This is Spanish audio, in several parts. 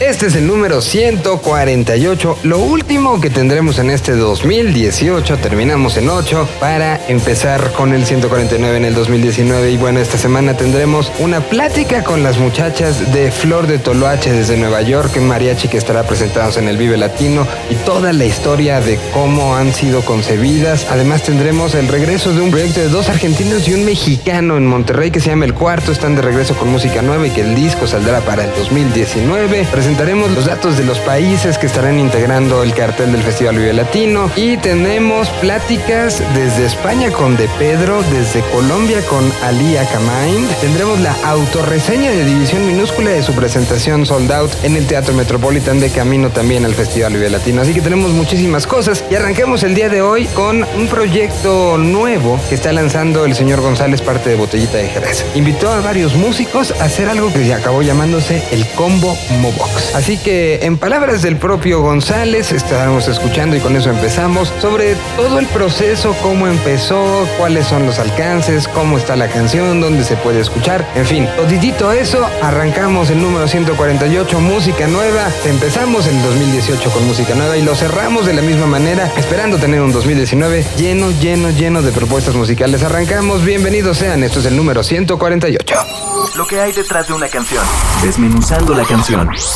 Este es el número 148, lo último que tendremos en este 2018, terminamos en 8 para empezar con el 149 en el 2019 y bueno, esta semana tendremos una plática con las muchachas de Flor de Toloache desde Nueva York, mariachi que estará presentados en el Vive Latino y toda la historia de cómo han sido concebidas. Además tendremos el regreso de un proyecto de dos argentinos y un mexicano en Monterrey que se llama El Cuarto, están de regreso con música nueva y que el disco saldrá para el 2019 presentaremos los datos de los países que estarán integrando el cartel del Festival Vive Latino y tenemos pláticas desde España con De Pedro, desde Colombia con Ali Akamain. Tendremos la autorreseña de División Minúscula de su presentación Sold Out en el Teatro Metropolitan de camino también al Festival Vive Latino. Así que tenemos muchísimas cosas y arranquemos el día de hoy con un proyecto nuevo que está lanzando el señor González, parte de Botellita de Jerez. Invitó a varios músicos a hacer algo que se acabó llamándose el Combo Mobox. Así que en palabras del propio González, estaremos escuchando y con eso empezamos, sobre todo el proceso, cómo empezó, cuáles son los alcances, cómo está la canción, dónde se puede escuchar, en fin, toditito eso, arrancamos el número 148, música nueva, empezamos el 2018 con música nueva y lo cerramos de la misma manera, esperando tener un 2019 lleno, lleno, lleno de propuestas musicales. Arrancamos, bienvenidos sean, esto es el número 148. Lo que hay detrás de una canción, desmenuzando la canción.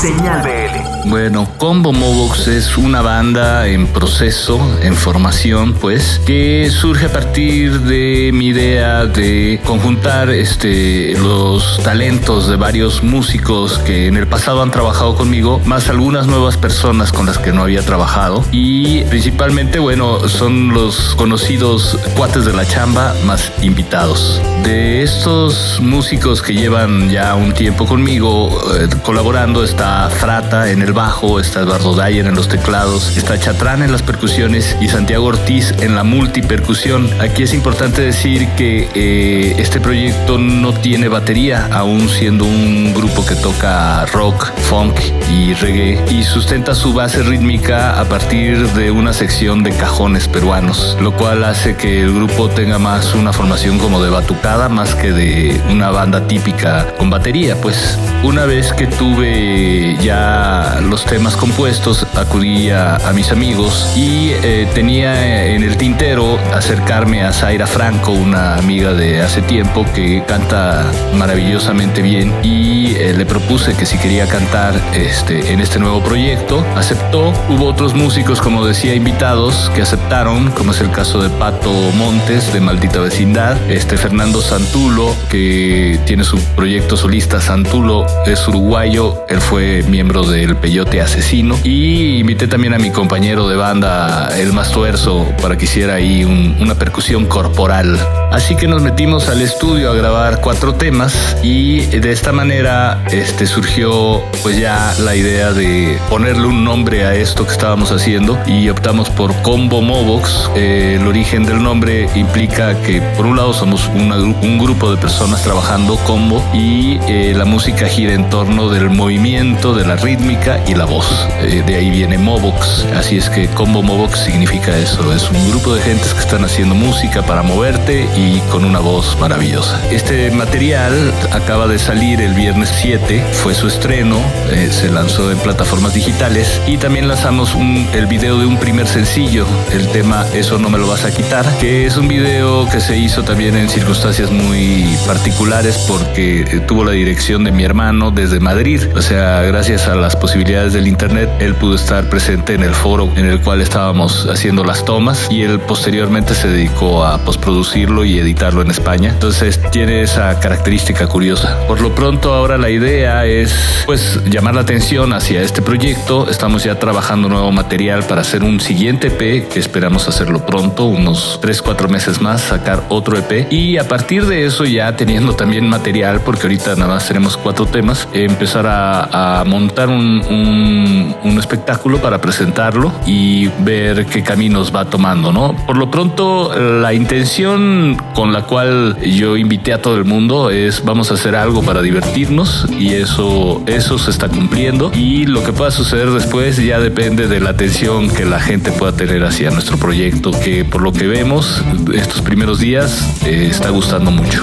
Señal BL. Bueno, Combo Mobox es una banda en proceso, en formación, pues, que surge a partir de mi idea de conjuntar este, los talentos de varios músicos que en el pasado han trabajado conmigo, más algunas nuevas personas con las que no había trabajado. Y principalmente, bueno, son los conocidos cuates de la chamba más invitados. De estos músicos que llevan ya un tiempo conmigo eh, colaborando, está Frata en el bajo, está Eduardo Dyer en los teclados, está Chatrán en las percusiones y Santiago Ortiz en la multipercusión. Aquí es importante decir que eh, este proyecto no tiene batería, aún siendo un grupo que toca rock, funk y reggae y sustenta su base rítmica a partir de una sección de cajones peruanos, lo cual hace que el grupo tenga más una formación como de batucada más que de una banda típica con batería. Pues una vez que tuve ya los temas compuestos, acudí a, mis amigos y eh, tenía en el tintero acercarme a Zaira Franco, una amiga de hace tiempo que canta maravillosamente bien y eh, le propuse que si quería cantar este, en este nuevo proyecto, aceptó. Hubo otros músicos, como decía, invitados que aceptaron, como es el caso de Pato Montes de Maldita Vecindad, este Fernando Santulo, que tiene su proyecto solista Santulo, es uruguayo, él fue miembro del Peyote Asesino. Y invité también a mi compañero de banda, el Mastuerzo, para que hiciera ahí una percusión corporal. Así que nos metimos al estudio a grabar cuatro temas y de esta manera este, surgió pues ya la idea de ponerle un nombre a esto que estábamos haciendo y optamos por Combo Mobox. Eh, el origen del nombre implica que por un lado somos un grupo de personas trabajando combo y eh, la música gira en torno del movimiento de la rítmica y la voz. Eh, de ahí viene Mobox. Así es que Combo Mobox significa eso. Es un grupo de gentes que están haciendo música para moverte y con una voz maravillosa. Este material acaba de salir el viernes 7. Fue su estreno. Eh, se lanzó en plataformas digitales. Y también lanzamos el video de un primer sencillo. El tema Eso no me lo vas a quitar. Que es un video que se hizo también en circunstancias muy particulares porque eh, tuvo la dirección de mi hermano desde Madrid. Los sea, gracias a las posibilidades del Internet, él pudo estar presente en el foro en el cual estábamos haciendo las tomas y él posteriormente se dedicó a postproducirlo y editarlo en España. Entonces tiene esa característica curiosa. Por lo pronto ahora la idea es pues llamar la atención hacia este proyecto. Estamos ya trabajando nuevo material para hacer un siguiente EP que esperamos hacerlo pronto, unos 3, 4 meses más, sacar otro EP y a partir de eso ya teniendo también material, porque ahorita nada más tenemos cuatro temas, empezar a, montar un, un, espectáculo para presentarlo y ver qué caminos va tomando, ¿no? Por lo pronto, la intención con la cual yo invité a todo el mundo es vamos a hacer algo para divertirnos y eso, eso se está cumpliendo y lo que pueda suceder después ya depende de la atención que la gente pueda tener hacia nuestro proyecto, que por lo que vemos estos primeros días eh, está gustando mucho.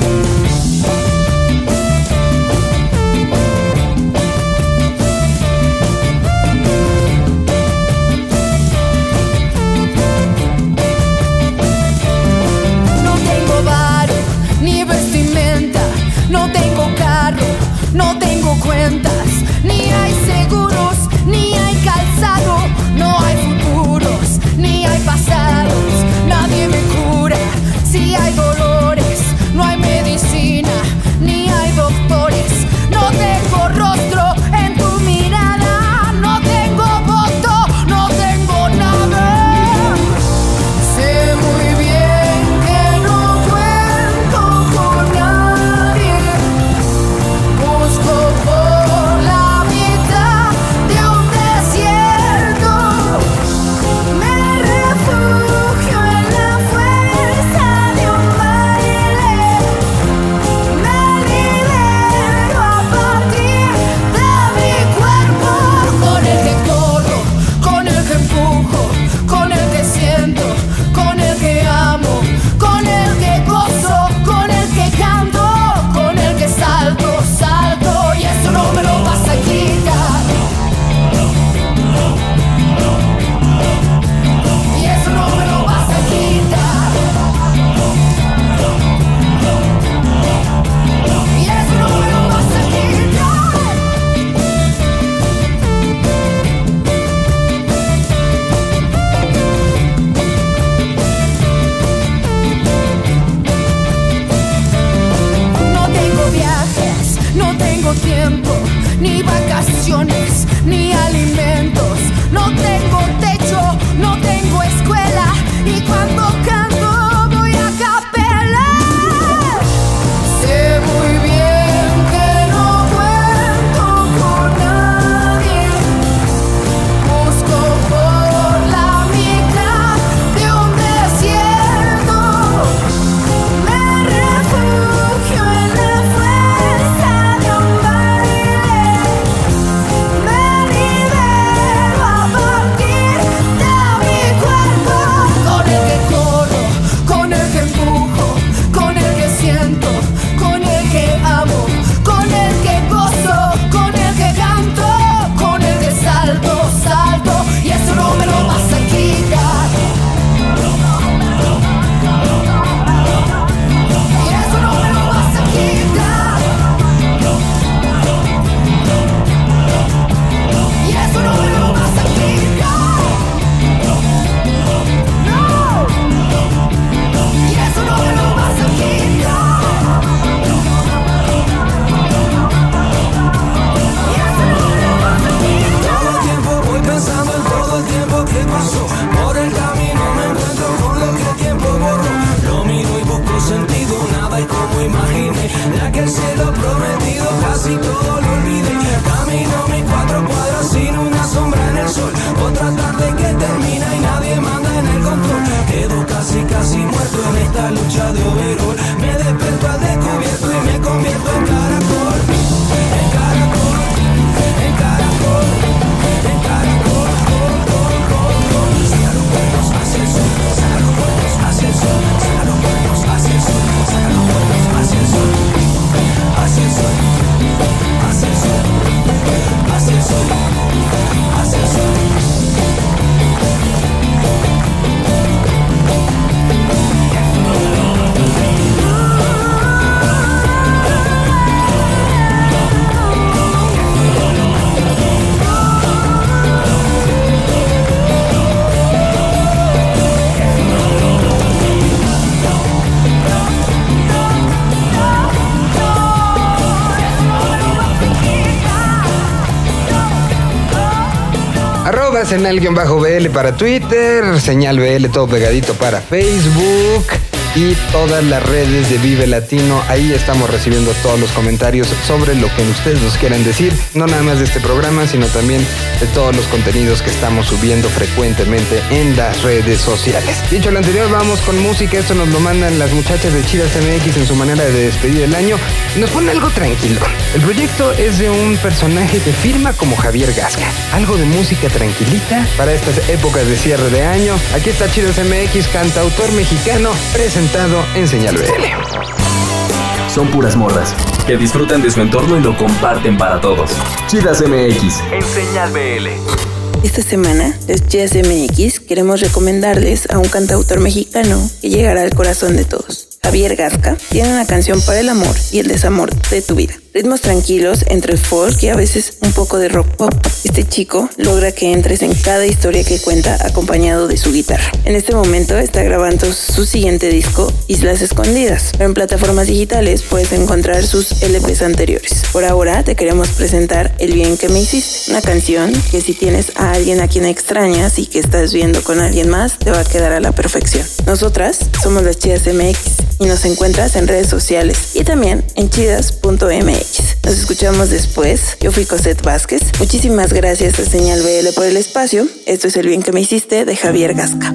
no tengo cuentas, ni hay seguros, ni hay calzado, no hay futuros, ni hay pasados, nadie me cura si hay dolor. Señal-bl para Twitter, señal BL todo pegadito para Facebook y todas las redes de Vive Latino. Ahí estamos recibiendo todos los comentarios sobre lo que ustedes nos quieran decir, no nada más de este programa, sino también de todos los contenidos que estamos subiendo frecuentemente en las redes sociales. Dicho lo anterior, vamos con música. Esto nos lo mandan las muchachas de Chidas MX en su manera de despedir el año. Nos pone algo tranquilo. El proyecto es de un personaje que firma como Javier Gasca. Algo de música tranquilita para estas épocas de cierre de año. Aquí está Chidas MX, cantautor mexicano, presentado en Señal BL. Son puras morras que disfrutan de su entorno y lo comparten para todos. Chidas MX en Señal BL. Esta semana, los Chidas MX queremos recomendarles a un cantautor mexicano que llegará al corazón de todos. Javier Gasca tiene una canción para el amor y el desamor de tu vida ritmos tranquilos entre folk y a veces un poco de rock pop. Este chico logra que entres en cada historia que cuenta acompañado de su guitarra. En este momento está grabando su siguiente disco, Islas Escondidas, pero en plataformas digitales puedes encontrar sus LPs anteriores. Por ahora te queremos presentar El bien que me hiciste, una canción que si tienes a alguien a quien extrañas y que estás viendo con alguien más, te va a quedar a la perfección. Nosotras somos las Chidas MX y nos encuentras en redes sociales y también en chidas.mx. Nos escuchamos después. Yo fui Cosette Vázquez. Muchísimas gracias a Señal BL por el espacio. Esto es El bien que me hiciste de Javier Gasca.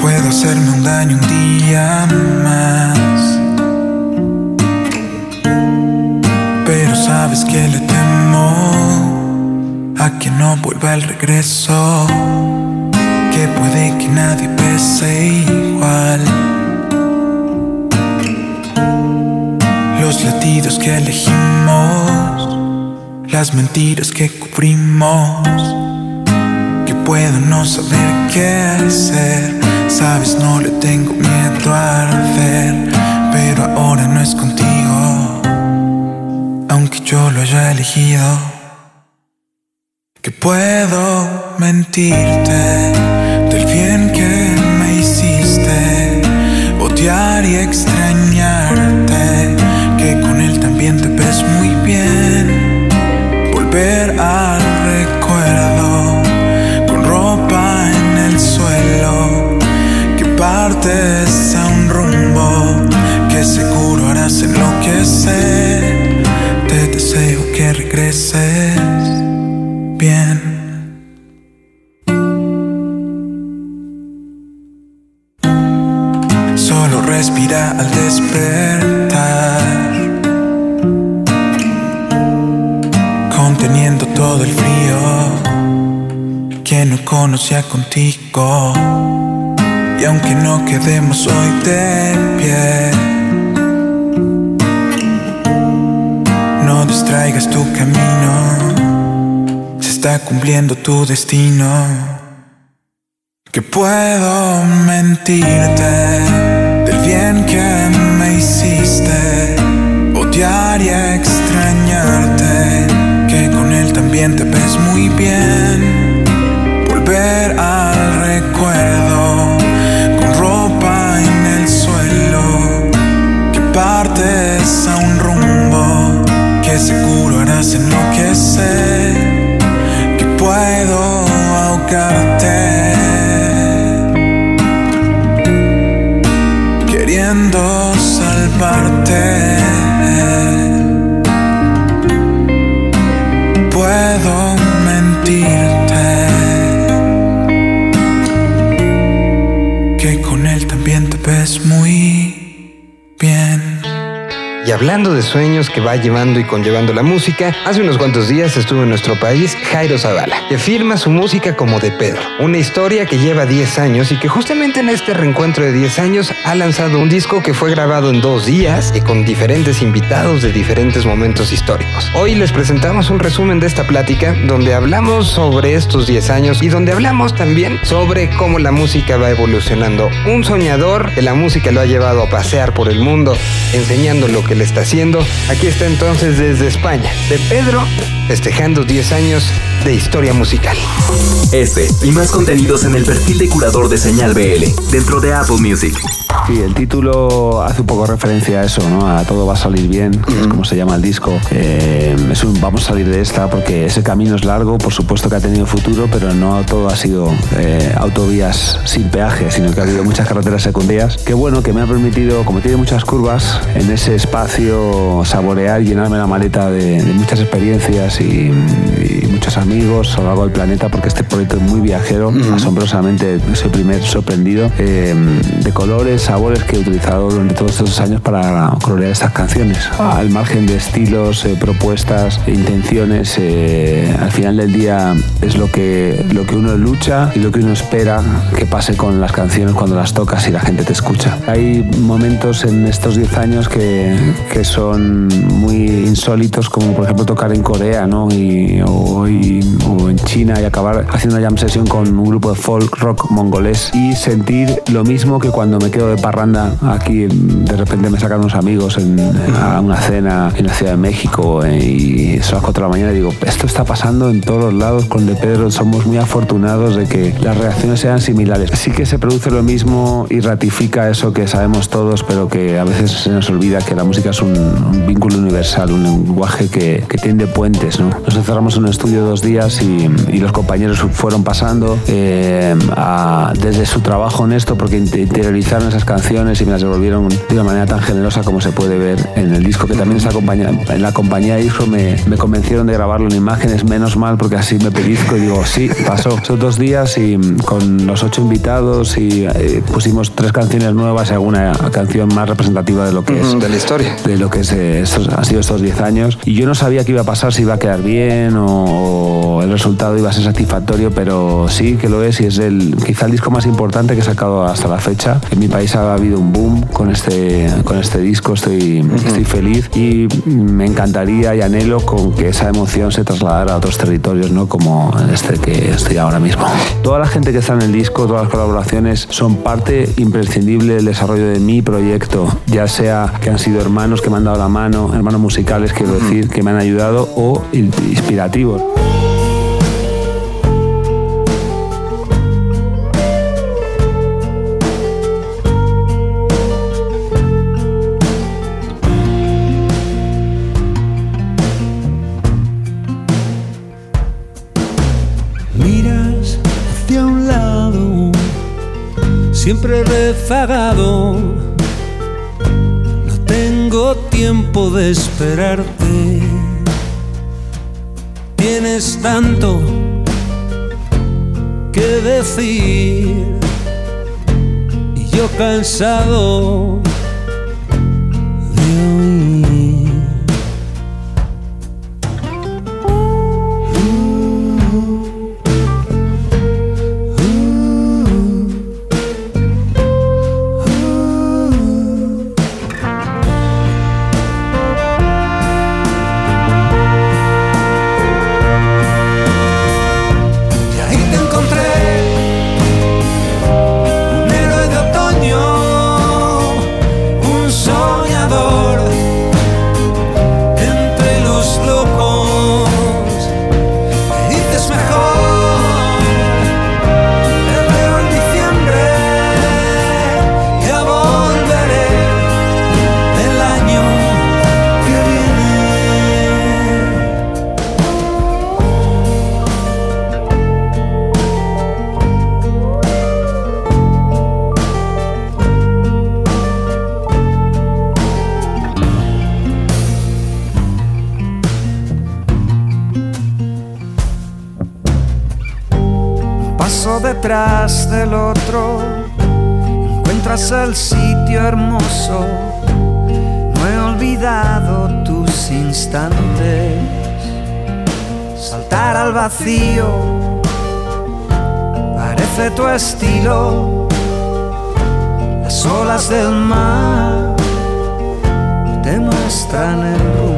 Puedo hacerme un daño un día más. Pero sabes que le temo a que no vuelva el regreso. Que puede que nadie pese Los latidos que elegimos, las mentiras que cubrimos, que puedo no saber qué hacer. Sabes, no le tengo miedo a arder, pero ahora no es contigo, aunque yo lo haya elegido. Que puedo mentirte del bien que me hiciste, odiar y extrañarte te ves muy bien. Volver al recuerdo con ropa en el suelo. Que partes a un rumbo que seguro harás enloquecer. Mentirte del bien que me hiciste, odiar y extrañarte también te ves muy bien. Volver al recuerdo con ropa en el suelo. Que partes a un rumbo que seguro harás enloquecer. Que puedo ahogarte. Hablando de sueños que va llevando y conllevando la música, hace unos cuantos días estuvo en nuestro país Jairo Zavala, que firma su música como de Pedro. Una historia que lleva 10 años y que justamente en este reencuentro de 10 años ha lanzado un disco que fue grabado en dos días y con diferentes invitados de diferentes momentos históricos. Hoy les presentamos un resumen de esta plática donde hablamos sobre estos 10 años y donde hablamos también sobre cómo la música va evolucionando. Un soñador que la música lo ha llevado a pasear por el mundo enseñando lo que le está haciendo. Aquí está entonces desde España, de Pedro festejando 10 años de historia musical. Este y más contenidos en el perfil de curador de Señal BL dentro de Apple Music. Sí, el título hace un poco referencia a eso, ¿no? A todo va a salir bien, es como se llama el disco. Eh, es un vamos a salir de esta porque ese camino es largo, por supuesto que ha tenido futuro, pero no todo ha sido eh, autovías sin peaje, sino que ha habido muchas carreteras secundarias. Que bueno, que me ha permitido, como tiene muchas curvas, en ese espacio saborear y llenarme la maleta de, muchas experiencias y, muchos amigos a lo largo del planeta, porque este proyecto es muy viajero, asombrosamente soy primer sorprendido eh, de colores, sabores que he utilizado durante todos estos años para colorear estas canciones. Ah. Al margen de estilos, eh, propuestas, intenciones, eh, al final del día es lo que, lo que uno lucha y lo que uno espera que pase con las canciones cuando las tocas y la gente te escucha. Hay momentos en estos 10 años que, que son muy insólitos, como por ejemplo tocar en Corea y, o, en China y acabar haciendo jam session con un grupo de folk rock mongolés y sentir lo mismo que cuando me quedo de parranda aquí, de repente me sacan unos amigos en, a una cena en la Ciudad de México eh, y son las 4 de la mañana y digo, esto está pasando en todos los lados con De Pedro, somos muy afortunados de que las reacciones sean similares. Sí que se produce lo mismo y ratifica eso que sabemos todos, pero que a veces se nos olvida que la música es un, vínculo universal, un lenguaje que, que tiende puentes. ¿No? Nos encerramos en un estudio dos días y, y los compañeros fueron pasando eh, a, desde su trabajo en esto porque interiorizaron esas canciones y me las devolvieron de una manera tan generosa como se puede ver en el disco, que también esa compañía, en la compañía Isro me, me convencieron de grabarlo en imágenes, menos mal, porque así me pellizco y digo, sí, pasó. Son dos días y con los ocho invitados y eh, pusimos tres canciones nuevas y alguna canción más representativa de lo que es. De la historia. De lo que es, eh, estos, han sido estos diez años. Y yo no sabía qué iba a pasar, si iba a quedar bien o, el resultado iba a ser satisfactorio, pero sí que lo es y es el, quizá el disco más importante que he sacado hasta la fecha. En mi país ha habido un boom con este, con este disco, estoy, estoy feliz y me encantaría y anhelo con que esa emoción se trasladara a otros territorios, ¿no? como este que estoy ahora mismo. Toda la gente que está en el disco, todas las colaboraciones son parte imprescindible del desarrollo de mi proyecto, ya sea que han sido hermanos que me han dado la mano, hermanos musicales, quiero decir, que me han ayudado o inspirativos. siempre rezagado. No tengo tiempo de esperarte. Tienes tanto que decir. Y yo cansado el sitio hermoso. No he olvidado tus instantes, saltar al vacío, parece tu estilo. Las olas del mar te muestran el rumbo.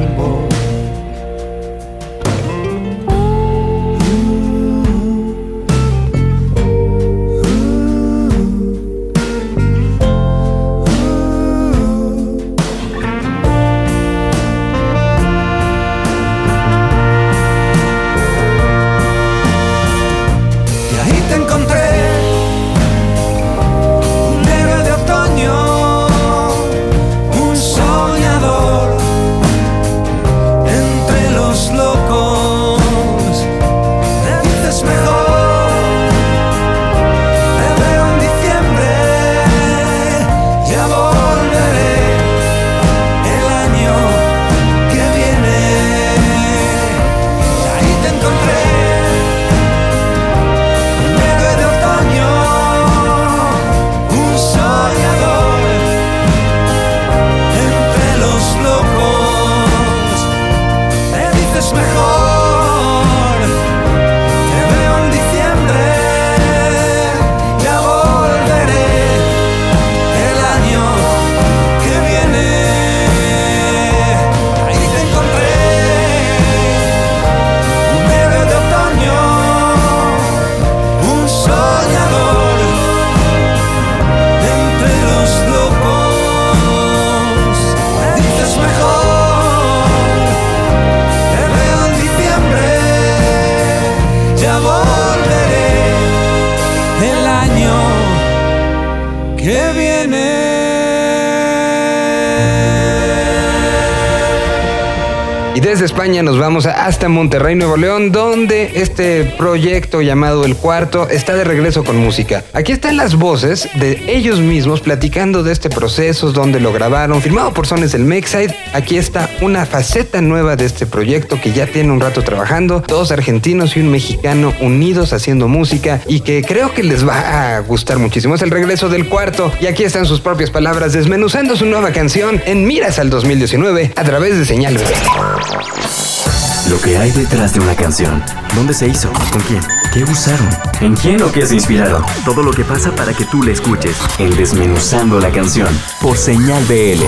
Monterrey, Nuevo León, donde este proyecto llamado El Cuarto está de regreso con música. Aquí están las voces de ellos mismos platicando de este proceso, donde lo grabaron, firmado por Sones del Mexide. Aquí está una faceta nueva de este proyecto que ya tiene un rato trabajando, dos argentinos y un mexicano unidos haciendo música y que creo que les va a gustar muchísimo. Es el regreso del cuarto y aquí están sus propias palabras desmenuzando su nueva canción en Miras al 2019 a través de Señal B. Lo que hay detrás de una canción. ¿Dónde se hizo? ¿Con quién? ¿Qué usaron? ¿En quién o qué se inspiraron? Todo lo que pasa para que tú la escuches. En Desmenuzando la canción. Por Señal BL.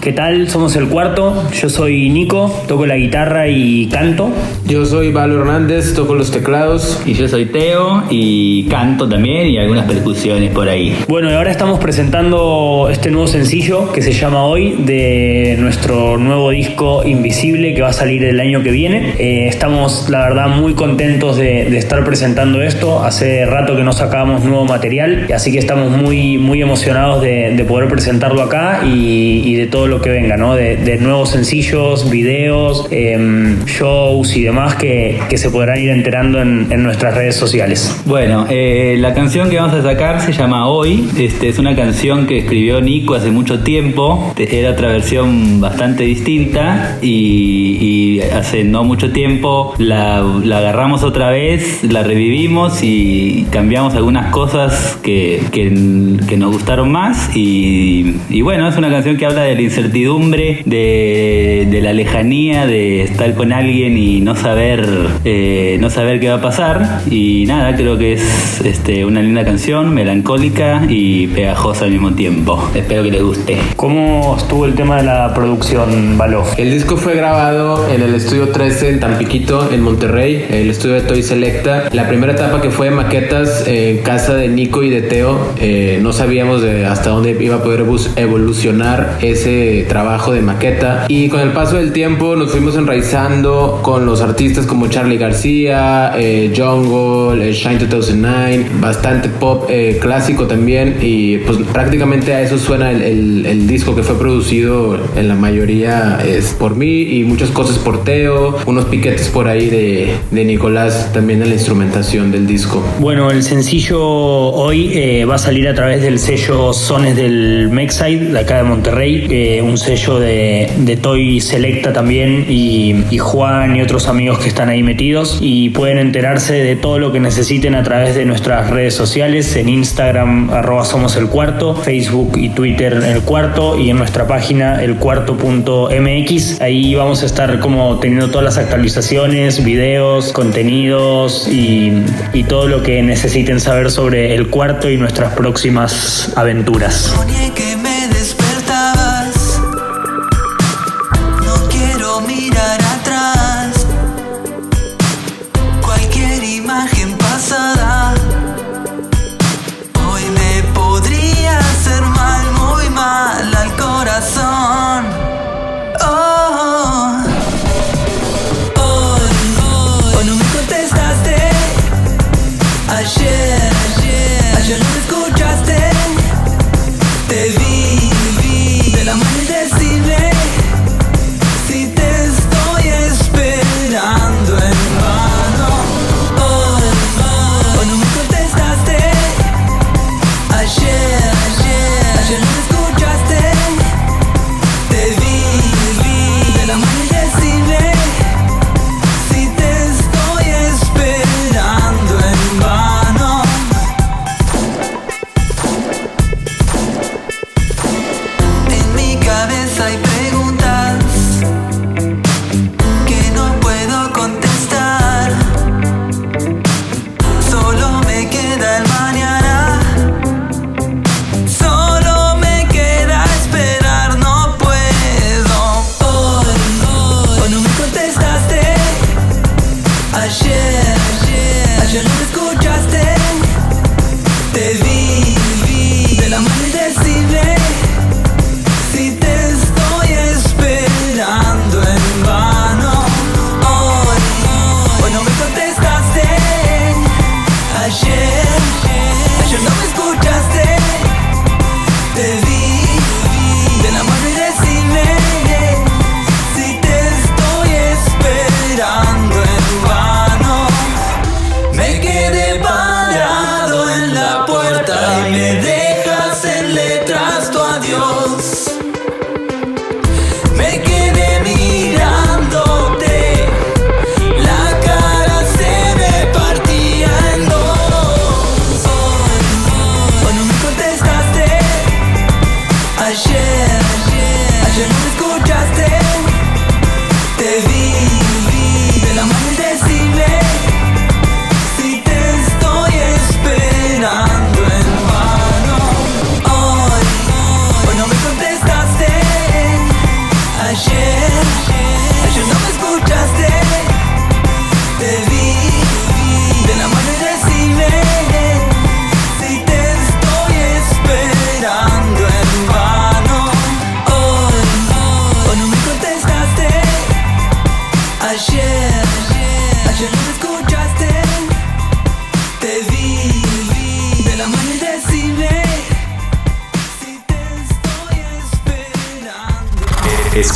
¿Qué tal? Somos el cuarto. Yo soy Nico, toco la guitarra y canto. Yo soy Valo Hernández, toco los teclados. Y yo soy Teo y canto también y algunas percusiones por ahí. Bueno, y ahora estamos presentando este nuevo sencillo que se llama Hoy de nuestro nuevo disco Invisible que va a salir el año que viene. Eh, estamos, la verdad, muy contentos de, de, estar presentando esto. Hace rato que no sacábamos nuevo material, así que estamos muy, muy emocionados de, de poder presentarlo acá y, de todo lo que venga. De, nuevos sencillos, videos, eh, shows y demás que, que, se podrán ir enterando en, nuestras redes sociales. Bueno, eh, la canción que vamos a sacar se llama Hoy. Este, es una canción que escribió Nico hace mucho tiempo. Era otra versión bastante distinta y, y hace no mucho tiempo la, la agarramos otra vez, la revivimos y cambiamos algunas cosas que, que, que nos gustaron más. Y, y, bueno, es una canción que habla de la incertidumbre, de, de la lejanía, de estar con alguien y no saber, eh, no saber qué va a pasar. Y nada, creo que es este, una linda canción, melancólica y pegajosa al mismo tiempo. Espero que les guste. ¿Cómo estuvo el tema de la producción, Baló? El disco fue grabado en el estudio 13 en Tampiquito, en Monterrey, el estudio de Toy Selecta. La primera etapa que fue maquetas en casa de Nico y de Teo, eh, no sabíamos de hasta dónde iba a poder evolucionar ese trabajo de maqueta. Y con el paso del tiempo nos fuimos enraizando con los artistas como Charlie García, eh, Jungle, eh, Shine 2009, bastante pop eh, clásico también. Y pues prácticamente a eso suena el, el, el, disco que fue producido en la mayoría es por mí y muchas cosas por Teo, unos piquetes por ahí de, de Nicolás también en la instrumentación del disco. Bueno, el sencillo hoy eh, va a salir a través del sello Sones del Mexide, de acá de Monterrey, eh, un sello de, Toy Selecta también y, Juan y otros amigos que están ahí metidos y pueden enterarse de todo lo que necesiten a través de nuestras redes sociales, en Instagram arroba somos el cuarto, Facebook y Twitter el cuarto y en nuestra página elcuarto.mx. Ahí vamos a estar como teniendo todas las actualizaciones, videos, contenidos y, y todo lo que necesiten saber sobre el cuarto y nuestras próximas aventuras.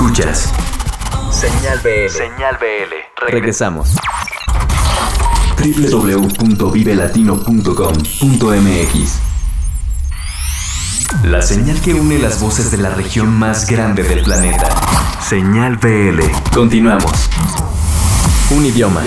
Escuchas. Señal BL. Señal BL. Regresamos. www.vivelatino.com.mx La señal que une las voces de la región más grande del planeta. Señal BL. Continuamos. Un idioma.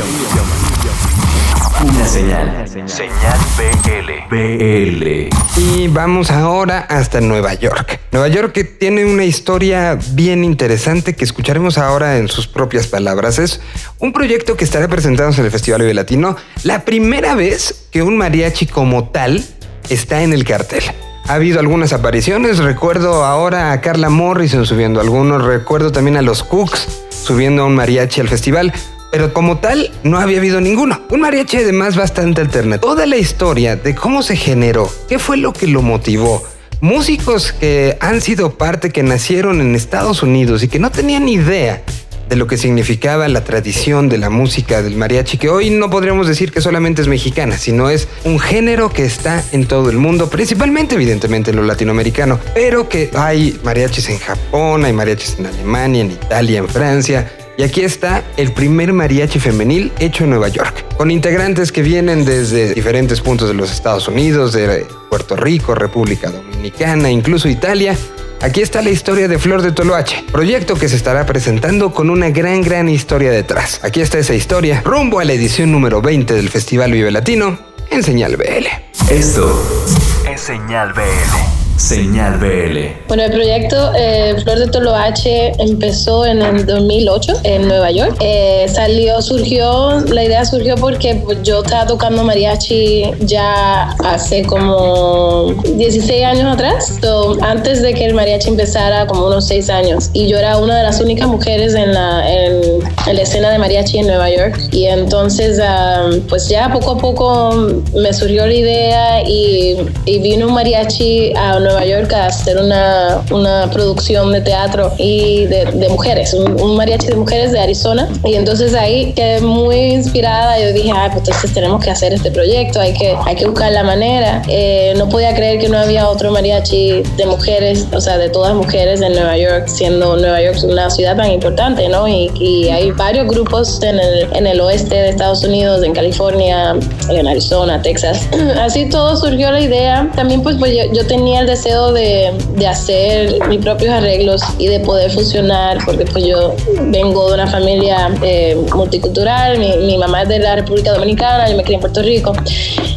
Una señal. Señal BL. BL. Y vamos ahora hasta Nueva York. Nueva York que tiene una historia bien interesante que escucharemos ahora en sus propias palabras. Es un proyecto que estará presentándose en el Festival Vive Latino. La primera vez que un mariachi como tal está en el cartel. Ha habido algunas apariciones, recuerdo ahora a Carla Morrison subiendo algunos, recuerdo también a los Cooks subiendo a un mariachi al festival, pero como tal no había habido ninguno. Un mariachi además bastante alternativo. Toda la historia de cómo se generó, qué fue lo que lo motivó. Músicos que han sido parte, que nacieron en Estados Unidos y que no tenían idea de lo que significaba la tradición de la música del mariachi, que hoy no podríamos decir que solamente es mexicana, sino es un género que está en todo el mundo, principalmente evidentemente en lo latinoamericano, pero que hay mariachis en Japón, hay mariachis en Alemania, en Italia, en Francia, y aquí está el primer mariachi femenil hecho en Nueva York, con integrantes que vienen desde diferentes puntos de los Estados Unidos, de Puerto Rico, República Dominicana, incluso Italia. Aquí está la historia de Flor de Toloache, proyecto que se estará presentando con una gran, gran historia detrás. Aquí está esa historia, rumbo a la edición número 20 del Festival Vive Latino en Señal BL. Esto es Señal BL. Señal BL. Bueno, el proyecto eh, Flor de Toloache empezó en el 2008 en Nueva York. Eh, salió, surgió, la idea surgió porque yo estaba tocando mariachi ya hace como 16 años atrás, so, antes de que el mariachi empezara, como unos 6 años. Y yo era una de las únicas mujeres en la, en, en la escena de mariachi en Nueva York. Y entonces, um, pues ya poco a poco me surgió la idea y, y vino un mariachi a Nueva York a hacer una, una producción de teatro y de, de mujeres, un, un, mariachi de mujeres de Arizona. Y entonces ahí quedé muy inspirada. Yo dije, ah, pues entonces tenemos que hacer este proyecto, hay que, hay que buscar la manera. Eh, no podía creer que no había otro mariachi de mujeres, o sea, de todas mujeres en Nueva York, siendo Nueva York una ciudad tan importante, ¿no? Y, y hay varios grupos en el, en el oeste de Estados Unidos, en California, en Arizona, Texas. Así todo surgió la idea. También pues, pues yo, yo tenía el deseo de, de, hacer mis propios arreglos y de poder funcionar, porque pues yo vengo de una familia eh, multicultural, mi, mi, mamá es de la República Dominicana, yo me crié en Puerto Rico,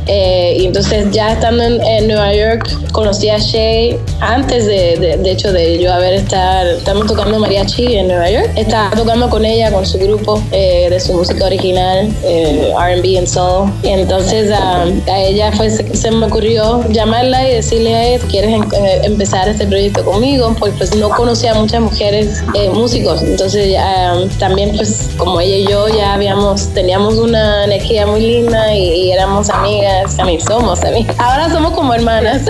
eh, y entonces ya estando en, en, Nueva York conocí a Shay antes de, de, de, hecho de yo haber estar, estamos tocando mariachi en Nueva York, estaba tocando con ella, con su grupo eh, de su música original, R&B and soul, y entonces a, a ella fue, se, se me ocurrió llamarla y decirle a ella, ¿quieres eh, empezar este proyecto conmigo, pues, pues no conocía a muchas mujeres eh, músicos, entonces ya, también pues como ella y yo ya habíamos, teníamos una energía muy linda y, y éramos amigas, también somos amigas, ahora somos como hermanas,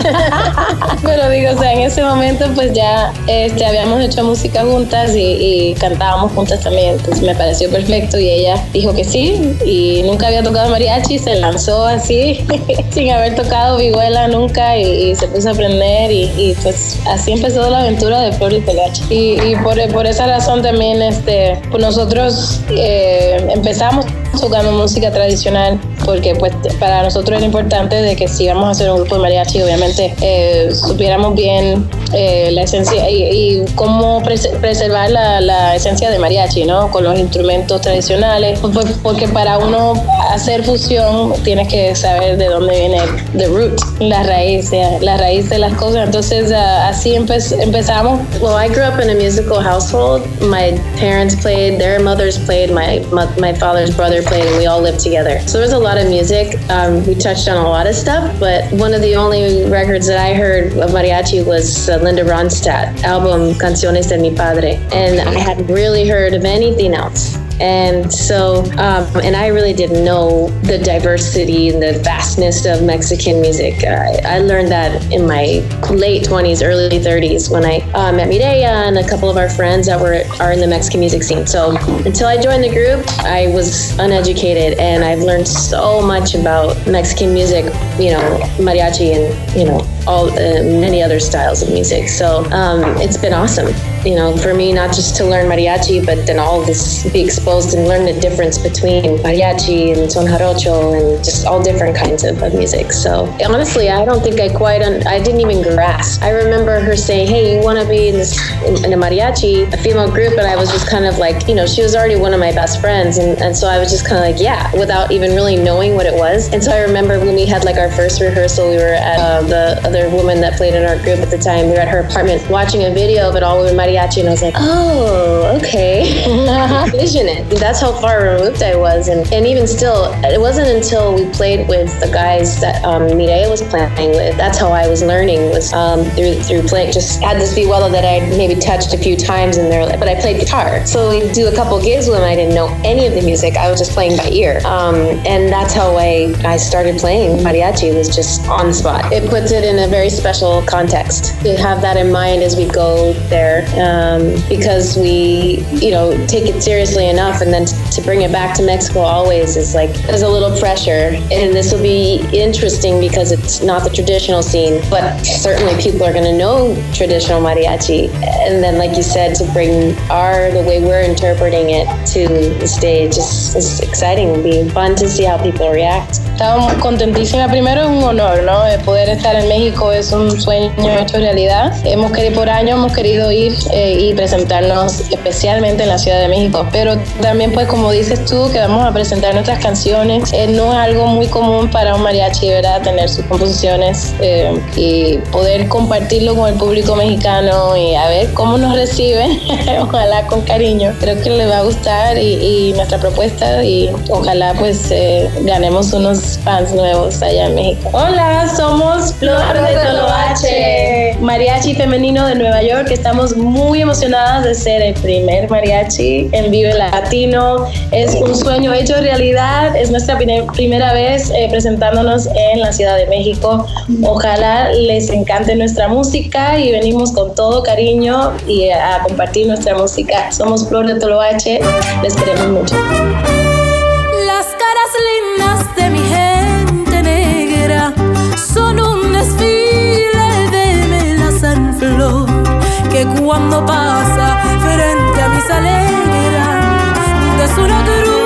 pero digo, o sea, en ese momento pues ya este, habíamos hecho música juntas y, y cantábamos juntas también, entonces me pareció perfecto y ella dijo que sí. Y nunca había tocado mariachi, se lanzó así, sin haber tocado vihuela nunca y, y se puso a aprender y, pues así empezó la aventura de Flor y Toloache. Y, y por, por, esa razón también este, pues nosotros eh, empezamos tocando música tradicional porque pues para nosotros era importante de que si íbamos a hacer un grupo de mariachi obviamente eh, supiéramos bien eh, la esencia y, y cómo pres preservar la, la, esencia de mariachi, ¿no? Con los instrumentos tradicionales, pues, porque para uno hacer fusión tienes que saber de dónde viene the root, la raíz, la raíz de las cosas. Entonces uh, así empe empezamos. Well, I grew up in a musical household. My parents played, their mothers played, my my father's brother played, and we all lived together. So there was a lot of music. Um, we touched on a lot of stuff, but one of the only records that I heard of mariachi was uh, Linda Ronstadt album Canciones de mi Padre, and I hadn't really heard of anything else. And so, um, and I really didn't know the diversity and the vastness of Mexican music. Uh, I learned that in my late 20s, early 30s when I uh, met Mireya and a couple of our friends that were are in the Mexican music scene. So until I joined the group, I was uneducated and I've learned so much about Mexican music, you know, mariachi and, you know, all uh, many other styles of music. So um, it's been awesome you know, for me, not just to learn mariachi, but then all this be exposed and learn the difference between mariachi and son jarocho and just all different kinds of, of music. So honestly, I don't think I quite, un- I didn't even grasp. I remember her saying, "Hey, you want to be in this in, in, a mariachi, a female group?" And I was just kind of like, you know, she was already one of my best friends, and, and so I was just kind of like, yeah, without even really knowing what it was. And so I remember when we had like our first rehearsal, we were at uh, the other woman that played in our group at the time. We were at her apartment watching a video of it all with mariachi mariachi, and I was like, oh, okay. Vision it. That's how far removed I was, and and even still, it wasn't until we played with the guys that um, was playing with. That's how I was learning was um, through through playing. Just had this vihuela that I maybe touched a few times in there, but I played guitar. So we do a couple gigs with them. I didn't know any of the music. I was just playing by ear, um, and that's how I I started playing mariachi. Was just on the spot. It puts it in a very special context to have that in mind as we go there um, because we, you know, take it seriously enough, and then to bring it back to Mexico always is like there's a little pressure, and this will be interesting because it's not the traditional scene, but certainly people are going to know traditional mariachi, and then like you said, to bring our the way we're interpreting it to the stage is, is exciting. It'll be fun to see how people react. Estamos contentísima. Primero es un honor, ¿no? De poder estar en México es un sueño hecho realidad. Hemos querido por años hemos querido ir eh, y presentarnos especialmente en la Ciudad de México. Pero también, pues, como dices tú, que vamos a presentar nuestras canciones. Eh, no es algo muy común para un mariachi, ¿verdad? Tener sus composiciones eh, y poder compartirlo con el público mexicano y a ver cómo nos reciben. ojalá con cariño. Creo que les va a gustar y, nuestra propuesta y ojalá pues ganemos unos fans nuevos allá en México. Hola, somos Flor de Toloache, mariachi femenino de Nueva York. Estamos muy emocionadas de ser el primer mariachi en Vive Latino. Es un sueño hecho realidad. Es nuestra primera vez eh, presentándonos en la Ciudad de México. Ojalá les encante nuestra música y venimos con todo cariño y a compartir nuestra música. Somos Flor de Toloache. Les queremos mucho. Las caras lindas de mi son un desfile de melaza en flor que cuando pasa frente a mis alegra de su natura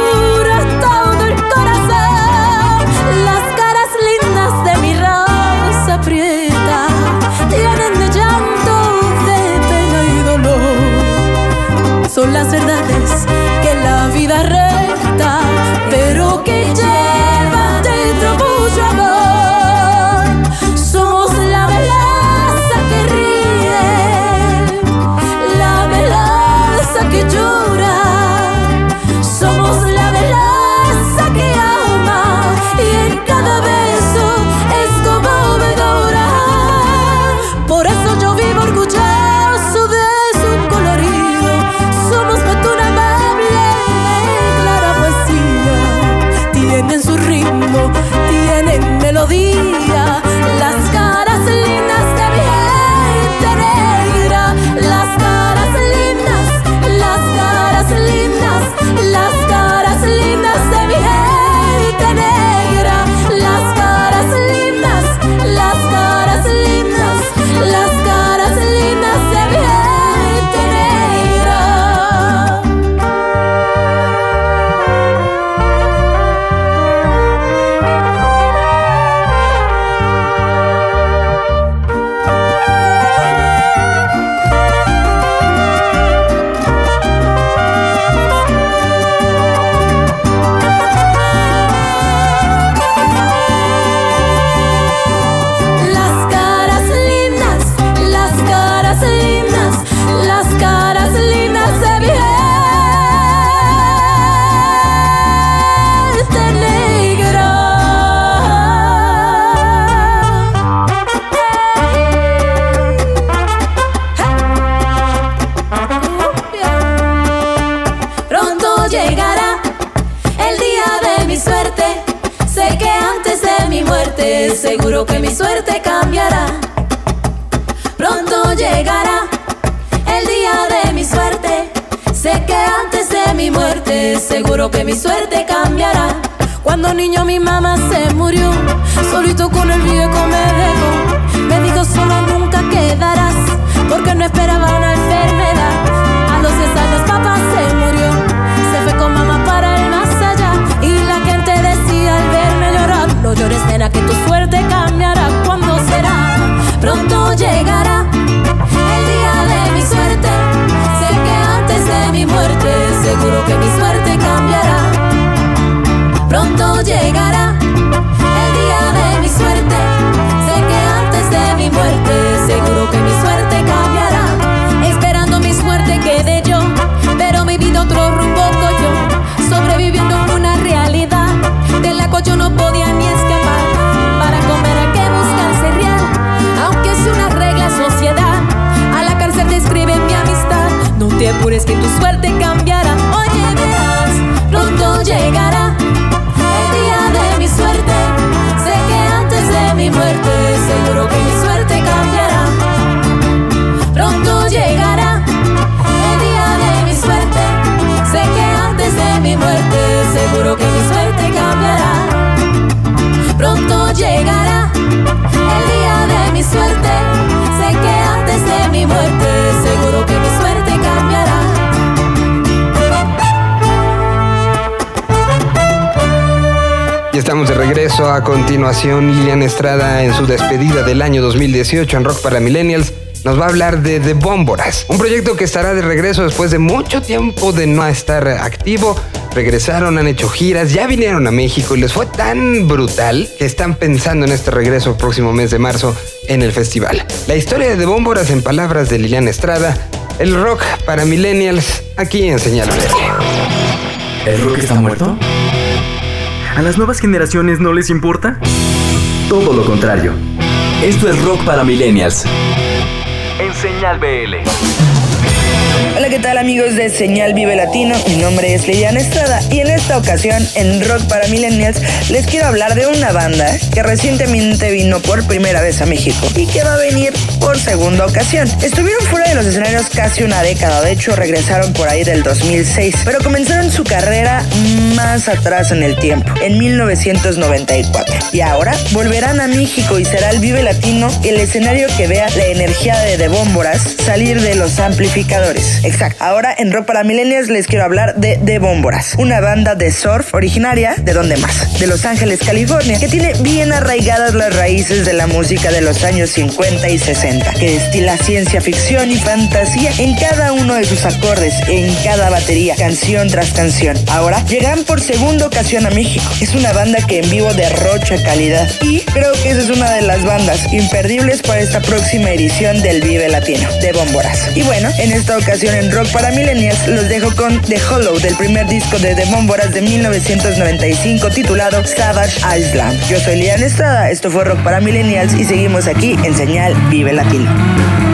que mi suerte cambiará. Cuando niño mi mamá se murió, solito con el viejo me dejó. Apures que tu suerte cambiará. Regreso a continuación. Lilian Estrada en su despedida del año 2018 en Rock para Millennials nos va a hablar de The Bómboras, un proyecto que estará de regreso después de mucho tiempo de no estar activo. Regresaron, han hecho giras, ya vinieron a México y les fue tan brutal que están pensando en este regreso el próximo mes de marzo en el festival. La historia de The Bómboras en palabras de Lilian Estrada, el rock para millennials, aquí en Señal. ¿El rock está muerto? ¿A las nuevas generaciones no les importa? Todo lo contrario. Esto es rock para millennials. En Señal BL. Hola, ¿qué tal amigos de Señal Vive Latino? Mi nombre es Liliana Estrada y en esta ocasión en Rock para Millennials les quiero hablar de una banda que recientemente vino por primera vez a México y que va a venir por segunda ocasión. Estuvieron fuera de los escenarios casi una década, de hecho regresaron por ahí del 2006, pero comenzaron su carrera más atrás en el tiempo, en 1994. Y ahora volverán a México y será el Vive Latino el escenario que vea la energía de The Bómboras salir de los amplificadores. Exacto. Ahora en Rock para Millennials les quiero hablar de The Bómboras, una banda de surf originaria de donde más, de Los Ángeles, California, que tiene bien arraigadas las raíces de la música de los años 50 y 60, que destila ciencia ficción y fantasía en cada uno de sus acordes, en cada batería, canción tras canción. Ahora llegan por segunda ocasión a México. Es una banda que en vivo derrocha calidad y creo que esa es una de las bandas imperdibles para esta próxima edición del Vive Latino, de Bómboras. Y bueno, en esta ocasión en Rock para Millennials los dejo con The Hollow del primer disco de The Bómboras de 1995 titulado Savage Island. Yo soy Lian Estrada, esto fue Rock para Millennials y seguimos aquí en Señal Vive Latino.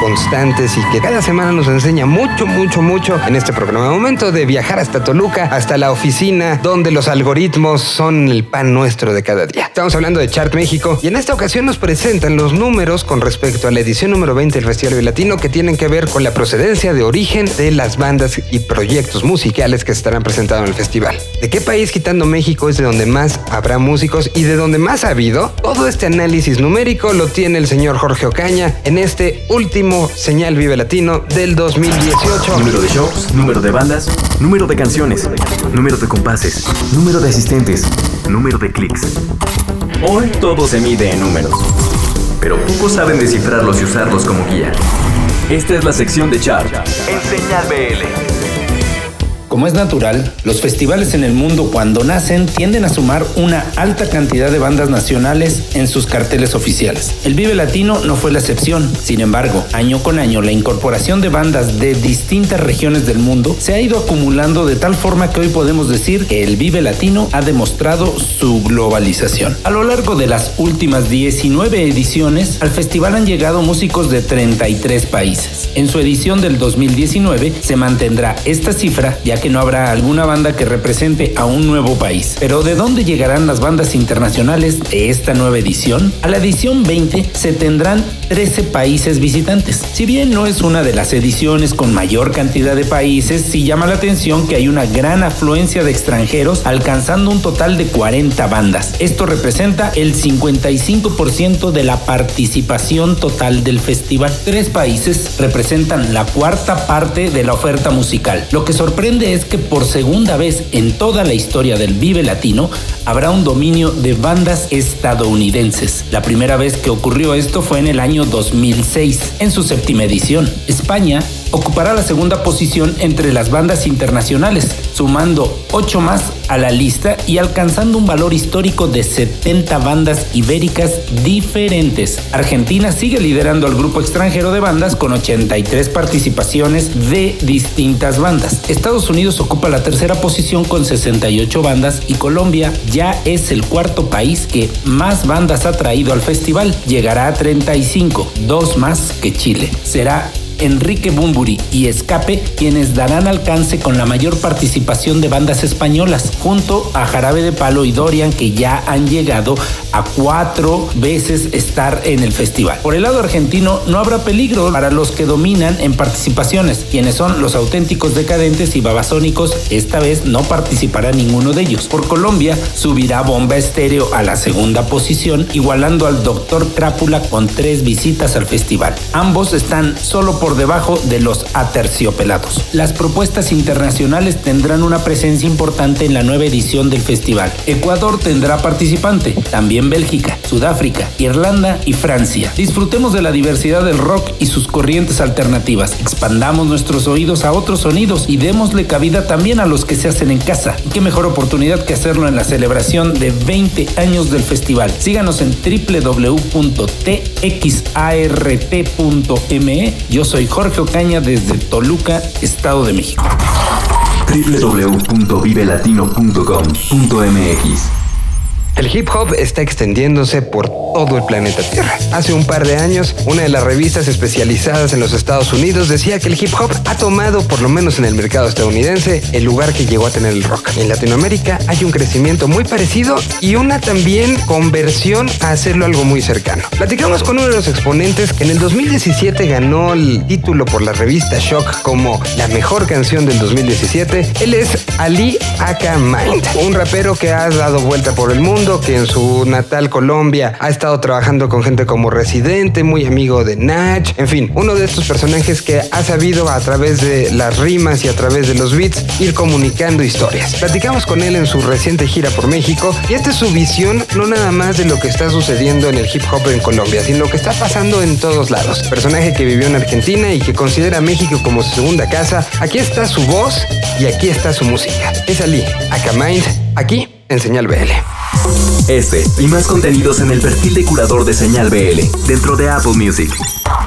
Constantes y que cada semana nos enseña mucho, mucho, mucho en este programa. Momento de viajar hasta Toluca, hasta la oficina donde los algoritmos son el pan nuestro de cada día. Estamos hablando de Chart México y en esta ocasión nos presentan los números con respecto a la edición número 20 del Festival Latino que tienen que ver con la procedencia de origen de las bandas y proyectos musicales que estarán presentando en el festival. ¿De qué país quitando México es de donde más habrá músicos y de donde más ha habido? Todo este análisis numérico lo tiene el señor Jorge Ocaña en este último Señal Vive Latino del 2018. Número de shows, número de bandas, número de canciones, número de compases, número de asistentes, número de clics. Hoy todo se mide en números, pero pocos saben descifrarlos y usarlos como guía. Esta es la sección de Chart en Señal BL. Como es natural, los festivales en el mundo cuando nacen tienden a sumar una alta cantidad de bandas nacionales en sus carteles oficiales. El Vive Latino no fue la excepción. Sin embargo, año con año la incorporación de bandas de distintas regiones del mundo se ha ido acumulando de tal forma que hoy podemos decir que el Vive Latino ha demostrado su globalización. A lo largo de las últimas 19 ediciones, al festival han llegado músicos de 33 países. En su edición del 2019 se mantendrá esta cifra ya que no habrá alguna banda que represente a un nuevo país. Pero ¿de dónde llegarán las bandas internacionales de esta nueva edición? A la edición 20 se tendrán 13 países visitantes. Si bien no es una de las ediciones con mayor cantidad de países, sí llama la atención que hay una gran afluencia de extranjeros, alcanzando un total de 40 bandas. Esto representa el 55% de la participación total del festival. Tres países representan la cuarta parte de la oferta musical. Lo que sorprende es que por segunda vez en toda la historia del Vive Latino habrá un dominio de bandas estadounidenses. La primera vez que ocurrió esto fue en el año 2006, en su séptima edición. España ocupará la segunda posición entre las bandas internacionales, sumando 8 más a la lista y alcanzando un valor histórico de 70 bandas ibéricas diferentes. Argentina sigue liderando al grupo extranjero de bandas con 83 participaciones de distintas bandas. Estados Unidos ocupa la tercera posición con 68 bandas y Colombia ya es el cuarto país que más bandas ha traído al festival. Llegará a 35, dos más que Chile. Será Enrique Bumburi y Escape quienes darán alcance con la mayor participación de bandas españolas, junto a Jarabe de Palo y Dorian que ya han llegado a cuatro veces estar en el festival. Por el lado argentino no habrá peligro para los que dominan en participaciones, quienes son los auténticos decadentes y babasónicos, esta vez no participará ninguno de ellos. Por Colombia subirá Bomba Estéreo a la segunda posición, igualando al Doctor Crápula con tres visitas al festival. Ambos están solo por debajo de los aterciopelados. Las propuestas internacionales tendrán una presencia importante en la nueva edición del festival. Ecuador tendrá participante, también Bélgica, Sudáfrica, Irlanda y Francia. Disfrutemos de la diversidad del rock y sus corrientes alternativas. Expandamos nuestros oídos a otros sonidos y démosle cabida también a los que se hacen en casa. Y qué mejor oportunidad que hacerlo en la celebración de 20 años del festival. Síganos en www.txart.me. Yo soy Jorge Ocaña desde Toluca, Estado de México. www.vivelatino.com.mx El hip hop está extendiéndose por todo el planeta Tierra. Hace un par de años, una de las revistas especializadas en los Estados Unidos decía que el hip hop ha tomado, por lo menos en el mercado estadounidense, el lugar que llegó a tener el rock. En Latinoamérica hay un crecimiento muy parecido y una también conversión a hacerlo algo muy cercano. Platicamos con uno de los exponentes que en el 2017 ganó el título por la revista Shock como la mejor canción del 2017. Él es Ali Aka Mind, un rapero que ha dado vuelta por el mundo que en su natal Colombia ha estado trabajando con gente como Residente, muy amigo de Nach, en fin, uno de estos personajes que ha sabido a través de las rimas y a través de los beats ir comunicando historias. Platicamos con él en su reciente gira por México y esta es su visión no nada más de lo que está sucediendo en el hip hop en Colombia, sino lo que está pasando en todos lados. Personaje que vivió en Argentina y que considera a México como su segunda casa, aquí está su voz y aquí está su música. Es Ali, Akamind, aquí en Señal BL. Este y más contenidos en el perfil de curador de Señal BL dentro de Apple Music.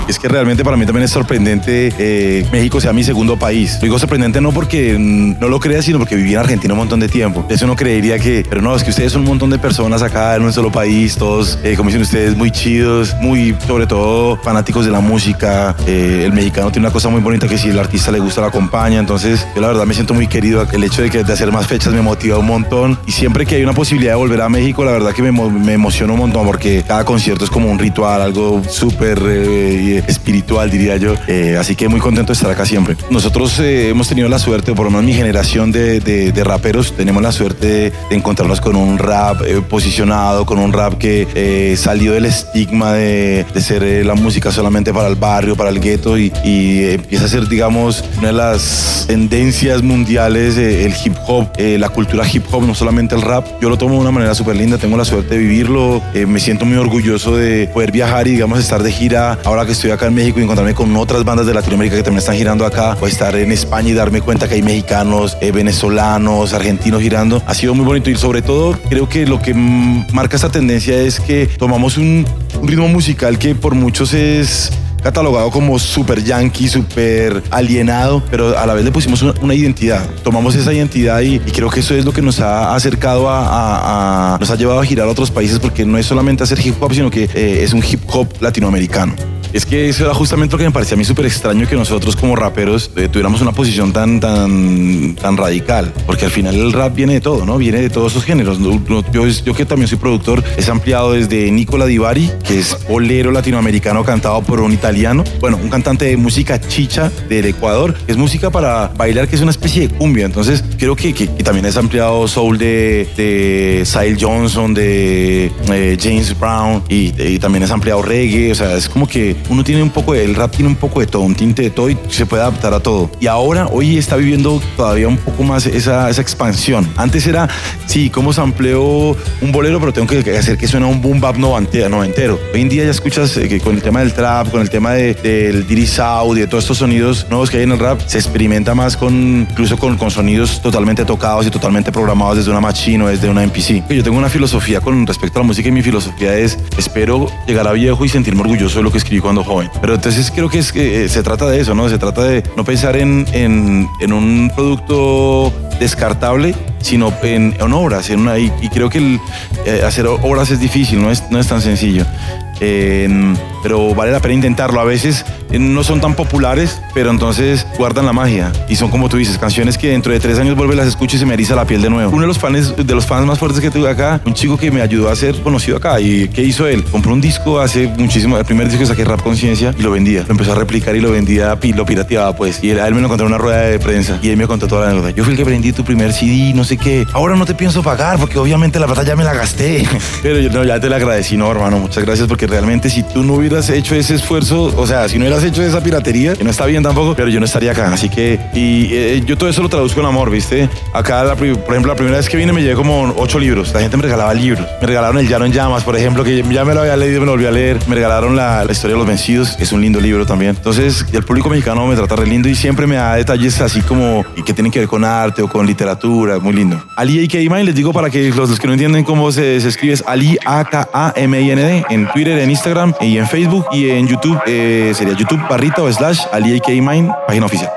Es que realmente para mí también es sorprendente eh, México sea mi segundo país. Digo sorprendente no porque mm, no lo crea, sino porque viví en Argentina un montón de tiempo. Eso no creería que, pero no, es que ustedes son un montón de personas acá en un solo país, todos, eh, como dicen ustedes, muy chidos, muy, sobre todo, fanáticos de la música. Eh, el mexicano tiene una cosa muy bonita que si el artista le gusta, la acompaña. Entonces, yo la verdad me siento muy querido. El hecho de, que, hacer más fechas me motiva un montón. Y siempre que hay una posibilidad de volver a México, la verdad que me, me emociona un montón porque cada concierto es como un ritual, algo súper eh, espiritual, diría yo. Eh, así que muy contento de estar acá siempre. Nosotros eh, hemos tenido la suerte, por lo menos mi generación de, de, de raperos, tenemos la suerte de, encontrarnos con un rap posicionado, con un rap que salió del estigma de, de ser la música solamente para el barrio, para el gueto y, y empieza a ser, digamos, una de las tendencias mundiales, el hip hop, la cultura hip hop, no solamente el rap. Yo lo tomo de una manera súper linda, tengo la suerte de vivirlo, me siento muy orgulloso de poder viajar y, digamos, estar de gira ahora que estoy acá en México y encontrarme con otras bandas de Latinoamérica que también están girando acá, o estar en España y darme cuenta que hay mexicanos, eh, venezolanos, argentinos girando. Ha sido muy bonito y sobre todo creo que lo que marca esta tendencia es que tomamos un, ritmo musical que por muchos es catalogado como super yankee, super alienado, pero a la vez le pusimos una, identidad. Tomamos esa identidad y, creo que eso es lo que nos ha acercado a, nos ha llevado a girar a otros países porque no es solamente hacer hip hop, sino que eh, es un hip hop latinoamericano. Es que eso era justamente lo que me parecía a mí súper extraño que nosotros como raperos eh, tuviéramos una posición tan, tan, tan radical, porque al final el rap viene de todo, ¿no? Viene de todos esos géneros. Yo, yo que también soy productor, es ampliado desde Nicola Divari, que es bolero latinoamericano cantado por un italiano, bueno, un cantante de música chicha del Ecuador, es música para bailar, que es una especie de cumbia. Entonces, creo que, que, también es ampliado soul de, de Johnson, de eh, James Brown, y, y también es ampliado reggae, o sea, es como que uno tiene un poco de, el rap tiene un poco de todo, un tinte de todo y se puede adaptar a todo. Y ahora, hoy está viviendo todavía un poco más esa, esa expansión. Antes era, sí, como sampleo un bolero, pero tengo que hacer que suene un boom bap noventero. Hoy en día ya escuchas que con el tema del trap, con el tema de, del y de todos estos sonidos nuevos que hay en el rap, se experimenta más con, incluso con, con sonidos totalmente tocados y totalmente programados desde una machine o desde una MPC. Yo tengo una filosofía con respecto a la música y mi filosofía es, espero llegar a viejo y sentirme orgulloso de lo que escribí cuando joven. Pero entonces creo que es que eh, se trata de eso, ¿no? Se trata de no pensar en, en, un producto descartable, sino en, obras. En una, y, creo que el, eh, hacer obras es difícil, no es, no es tan sencillo. Pero vale la pena intentarlo. A veces no son tan populares, pero entonces guardan la magia. Y son como tú dices, canciones que dentro de tres años vuelve las escucho y se me eriza la piel de nuevo. Uno de los fans, de los fans más fuertes que tuve acá, un chico que me ayudó a ser conocido acá. ¿Y qué hizo él? Compró un disco hace muchísimo, el primer disco que saqué Rap Conciencia y lo vendía. Lo empezó a replicar y lo vendía, lo pirateaba pues. Y él, a él me lo encontró en una rueda de prensa y él me contó toda la anécdota. Yo fui el que vendí tu primer CD, no sé qué. Ahora no te pienso pagar porque obviamente la plata ya me la gasté. pero yo no, ya te la agradecí, no, hermano. Muchas gracias porque realmente si tú no hubieras hecho ese esfuerzo, o sea, si no hubieras hecho esa piratería, que no está bien tampoco, pero yo no estaría acá. Así que, y eh, yo todo eso lo traduzco en amor, ¿viste? Acá, la, por ejemplo, la primera vez que vine me llevé como ocho libros. La gente me regalaba libros. Me regalaron El Llano en Llamas, por ejemplo, que ya me lo había leído, me lo volví a leer. Me regalaron la, la Historia de los Vencidos, que es un lindo libro también. Entonces, el público mexicano me trata re lindo y siempre me da detalles así como y que tienen que ver con arte o con literatura, muy lindo. Ali. Mine, les digo para que los, los que no entienden cómo se, se escribe, es Ali A-K-A-M-I-N-D, en Twitter, en Instagram y en Facebook y en YouTube, eh, sería YouTube barrita o slash Ali. Mine, página oficial.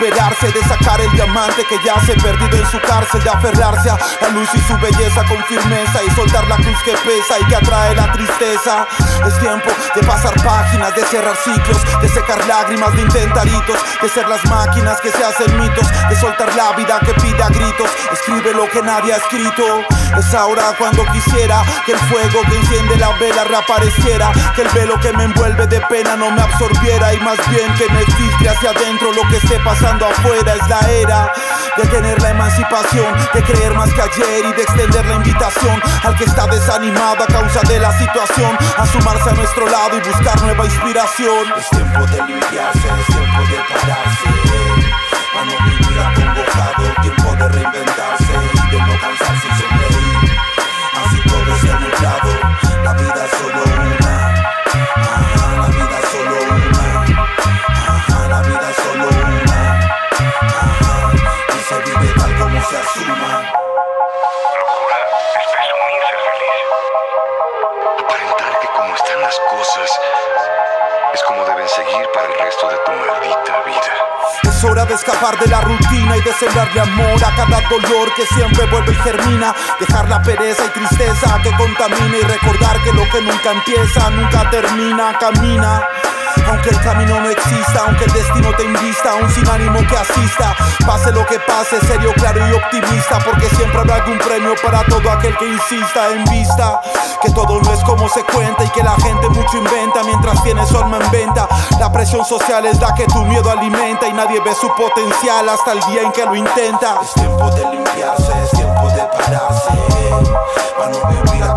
De sacar el diamante que yace perdido en su cárcel, de aferrarse a la luz y su belleza con firmeza y soltar la cruz que pesa y que atrae la tristeza. Es tiempo de pasar páginas, de cerrar ciclos, de secar lágrimas, de intentar hitos, de ser las máquinas que se hacen mitos, de soltar la vida que pide a gritos. Escribe lo que nadie ha escrito. Es ahora cuando quisiera que el fuego que enciende la vela reapareciera, que el velo que me envuelve de pena no me absorbiera y más bien que me filtre hacia adentro lo que esté pasando afuera es la era de tener la emancipación, de creer más que ayer y de extender la invitación al que está desanimado a causa de la situación, a sumarse a nuestro lado y buscar nueva inspiración. Es tiempo de limpiarse, es tiempo de pararse, reinventarse y de no cansarse y sonreír. Así todo se ha nublado, la vida es solo una. Ajá, la vida es solo una. Ajá, la vida es solo una. Ajá, y se vive tal como se asuma. Locura es presumirse feliz. Aparentar que como están las cosas es como deben seguir para el resto de tu maldita vida. Es hora de escapar de la rutina y de sembrarle amor a cada dolor que siempre vuelve y germina. Dejar la pereza y tristeza que contamina y recordar que lo que nunca empieza nunca termina. Camina. Aunque el camino no exista, aunque el destino te invista, aún sin ánimo que asista. Pase lo que pase, serio, claro y optimista, porque siempre habrá algún premio para todo aquel que insista en vista. Que todo no es como se cuenta y que la gente mucho inventa mientras tiene su alma en venta. La presión social es la que tu miedo alimenta y nadie ve su potencial hasta el día en que lo intenta. Es tiempo de limpiarse, es tiempo de pararse. Para no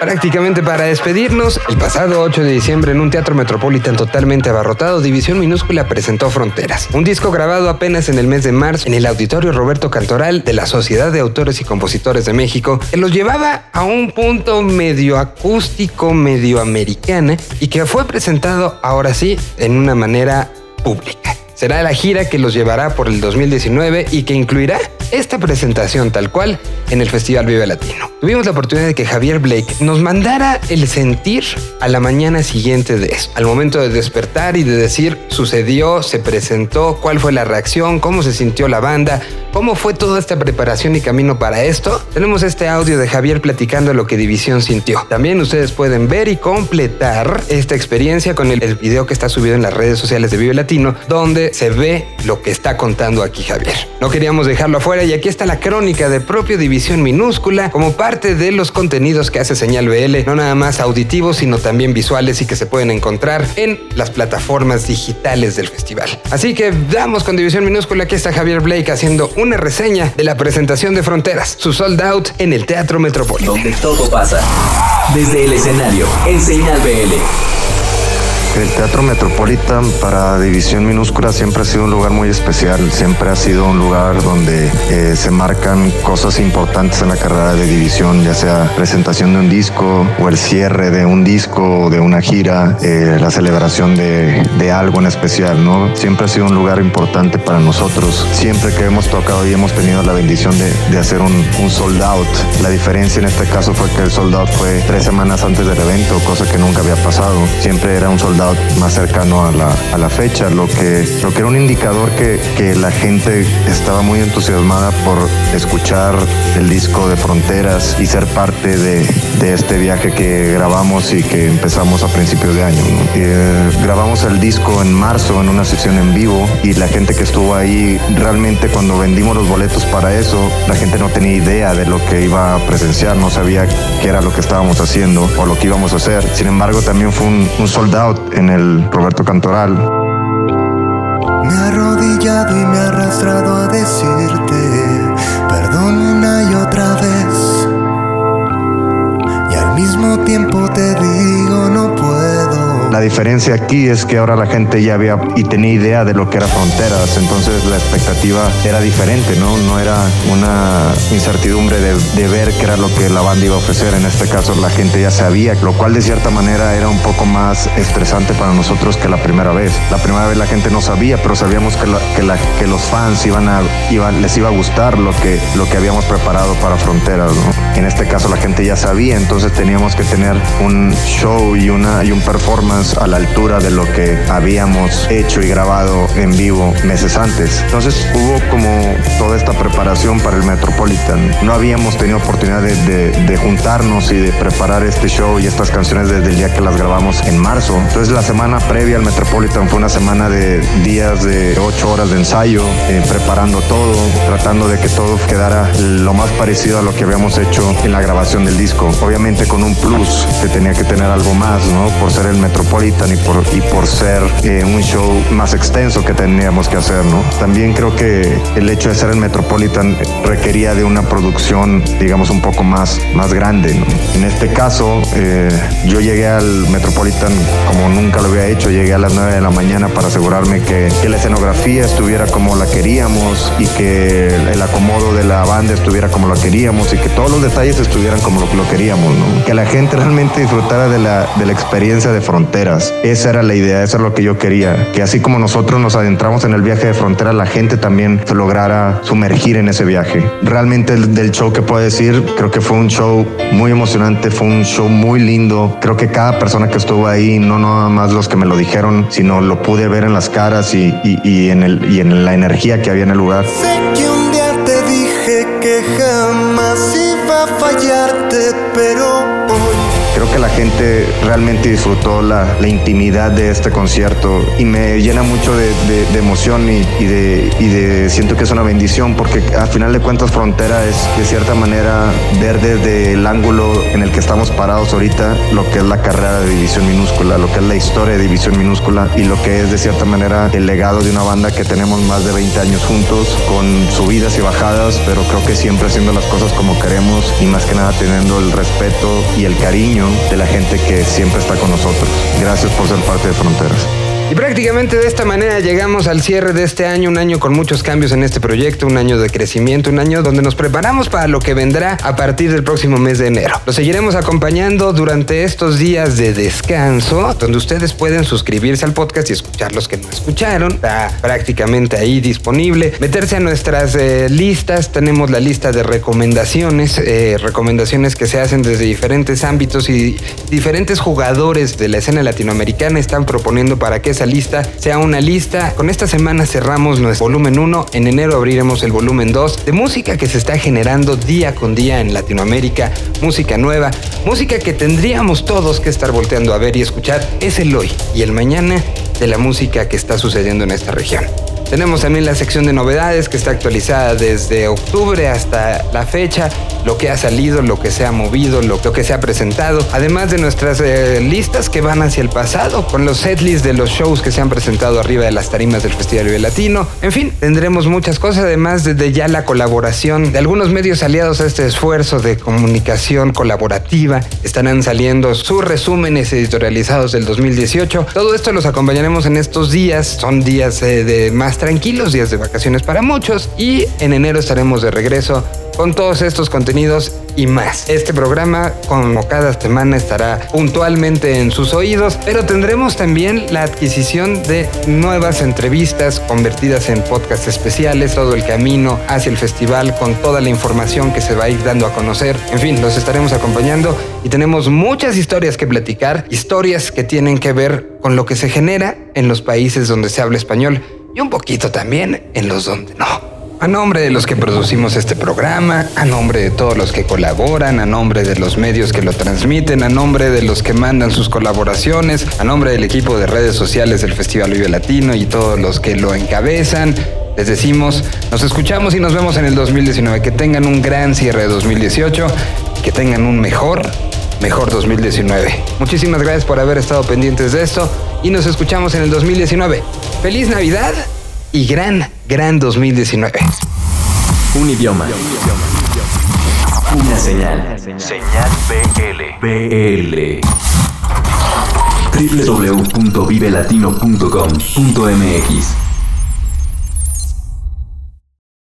Prácticamente para despedirnos, el pasado 8 de diciembre en un teatro metropolitan totalmente abarrotado, División Minúscula presentó Fronteras, un disco grabado apenas en el mes de marzo en el auditorio Roberto Cantoral de la Sociedad de Autores y Compositores de México, que los llevaba a un punto medio acústico, medio americana y que fue presentado ahora sí en una manera pública. Será la gira que los llevará por el 2019 y que incluirá esta presentación tal cual en el Festival Vive Latino. Tuvimos la oportunidad de que Javier Blake nos mandara el sentir a la mañana siguiente de eso, al momento de despertar y de decir sucedió, se presentó, cuál fue la reacción, cómo se sintió la banda, cómo fue toda esta preparación y camino para esto. Tenemos este audio de Javier platicando lo que División sintió. También ustedes pueden ver y completar esta experiencia con el, el video que está subido en las redes sociales de Vive Latino, donde se ve lo que está contando aquí Javier. No queríamos dejarlo afuera y aquí está la crónica de propio División Minúscula como parte de los contenidos que hace Señal BL, no nada más auditivos, sino también visuales y que se pueden encontrar en las plataformas digitales del festival. Así que damos con División Minúscula, aquí está Javier Blake haciendo una reseña de la presentación de Fronteras, su sold out en el Teatro Metropolitano. Donde todo pasa. Desde el escenario, en Señal BL. El Teatro Metropolitan para División Minúscula siempre ha sido un lugar muy especial, siempre ha sido un lugar donde eh, se marcan cosas importantes en la carrera de División, ya sea presentación de un disco o el cierre de un disco o de una gira, eh, la celebración de, algo en especial, ¿no? Siempre ha sido un lugar importante para nosotros, siempre que hemos tocado y hemos tenido la bendición de, de hacer un, un sold out. La diferencia en este caso fue que el sold out fue tres semanas antes del evento, cosa que nunca había pasado. Siempre era un sold out más cercano a la, a la fecha, lo que, lo que era un indicador que, que la gente estaba muy entusiasmada por escuchar el disco de Fronteras y ser parte de, de este viaje que grabamos y que empezamos a principios de año. ¿no? Eh, grabamos el disco en marzo en una sesión en vivo y la gente que estuvo ahí, realmente cuando vendimos los boletos para eso, la gente no tenía idea de lo que iba a presenciar, no sabía qué era lo que estábamos haciendo o lo que íbamos a hacer. Sin embargo, también fue un, un sold out en el Roberto Cantoral. Me he arrodillado y me he arrastrado a decirte perdón una y otra vez. Y al mismo tiempo te digo no puedo. La diferencia aquí es que ahora la gente ya había y tenía idea de lo que era fronteras, entonces la expectativa era diferente, ¿no? No era una incertidumbre de, ver qué era lo que la banda iba a ofrecer. En este caso la gente ya sabía, lo cual de cierta manera era un poco más estresante para nosotros que la primera vez. La primera vez la gente no sabía, pero sabíamos que, los fans iban a, les iba a gustar lo que, lo que habíamos preparado para fronteras. En este caso la gente ya sabía, entonces teníamos que tener un show y, una, y un performance a la altura de lo que habíamos hecho y grabado en vivo meses antes. Entonces hubo como toda esta preparación para el Metropolitan. No habíamos tenido oportunidad de, juntarnos y de preparar este show y estas canciones desde el día que las grabamos en marzo. Entonces la semana previa al Metropolitan fue una semana de días de ocho horas de ensayo, eh, preparando todo, tratando de que todo quedara lo más parecido a lo que habíamos hecho en la grabación del disco. Obviamente con un plus que tenía que tener algo más, ¿no? Por ser el Metropolitan y por, y por ser eh, un show más extenso que teníamos que hacer, ¿no? También creo que el hecho de ser el Metropolitan requería de una producción, digamos, un poco más, más grande, ¿no? En este caso, eh, yo llegué al Metropolitan como nunca lo había hecho, llegué a las 9 de la mañana para asegurarme que, que la escenografía estuviera como la queríamos y que el acomodo de la banda estuviera como la queríamos y que todos los detalles estuvieran como lo, lo queríamos, ¿no? Que la gente realmente disfrutara de la, de la experiencia de fronteras. Esa era la idea, eso es lo que yo quería. Que así como nosotros nos adentramos en el viaje de frontera, la gente también se lograra sumergir en ese viaje. Realmente el, del show que puedo decir, creo que fue un show muy emocionante, fue un show muy lindo. Creo que cada persona que estuvo ahí, no nada más los que me lo dijeron, sino lo pude ver en las caras y, y, y en, el, y en la energía que había en el lugar. Sé que un día te dije que jamás iba a fallarte, pero hoy Creo que la gente realmente disfrutó la, intimidad de este concierto y me llena mucho de, emoción y de, y de siento que es una bendición porque al final de cuentas Frontera es de cierta manera ver desde el ángulo en el que estamos parados ahorita lo que es la carrera de División Minúscula, lo que es la historia de División Minúscula y lo que es de cierta manera el legado de una banda que tenemos más de 20 años juntos con subidas y bajadas, pero creo que siempre haciendo las cosas como queremos y más que nada teniendo el respeto y el cariño de la gente que siempre está con nosotros. Gracias por ser parte de Fronteras. Y prácticamente de esta manera llegamos al cierre de este año, un año con muchos cambios en este proyecto, un año de crecimiento, un año donde nos preparamos para lo que vendrá a partir del próximo mes de enero. Los seguiremos acompañando durante estos días de descanso, donde ustedes pueden suscribirse al podcast y escuchar los que no escucharon. Está prácticamente ahí disponible. Meterse a nuestras eh, listas, tenemos la lista de recomendaciones, eh, recomendaciones que se hacen desde diferentes ámbitos y diferentes jugadores de la escena latinoamericana están proponiendo para que esa lista sea una lista. Con esta semana cerramos nuestro volumen 1, en enero abriremos el volumen 2 de música que se está generando día con día en Latinoamérica, música nueva, música que tendríamos todos que estar volteando a ver y escuchar. Es el hoy y el mañana de la música que está sucediendo en esta región. Tenemos también la sección de novedades que está actualizada desde octubre hasta la fecha, lo que ha salido, lo que se ha movido, lo, que se ha presentado, además de nuestras eh, listas que van hacia el pasado, con los setlists de los shows que se han presentado arriba de las tarimas del Festival Vive Latino. En fin, tendremos muchas cosas, además desde ya la colaboración de algunos medios aliados a este esfuerzo de comunicación colaborativa. Estarán saliendo sus resúmenes editorializados del 2018. Todo esto los acompañaremos en estos días. Son días eh, de más tranquilos, días de vacaciones para muchos. Y en enero estaremos de regreso con todos estos contenidos y más. Este programa, como cada semana, estará puntualmente en sus oídos, pero tendremos también la adquisición de nuevas entrevistas convertidas en podcasts especiales, todo el camino hacia el festival con toda la información que se va a ir dando a conocer. En fin, los estaremos acompañando y tenemos muchas historias que platicar, historias que tienen que ver con lo que se genera en los países donde se habla español y un poquito también en los donde no. A nombre de los que producimos este programa, a nombre de todos los que colaboran, a nombre de los medios que lo transmiten, a nombre de los que mandan sus colaboraciones, a nombre del equipo de redes sociales del Festival Vive Latino y todos los que lo encabezan, les decimos, nos escuchamos y nos vemos en el 2019. Que tengan un gran cierre de 2018, que tengan un mejor, mejor 2019. Muchísimas gracias por haber estado pendientes de esto y nos escuchamos en el 2019. ¡Feliz Navidad! y gran, gran 2019. Un idioma. Una señal. Señal BL. BL. www.vivelatino.com.mx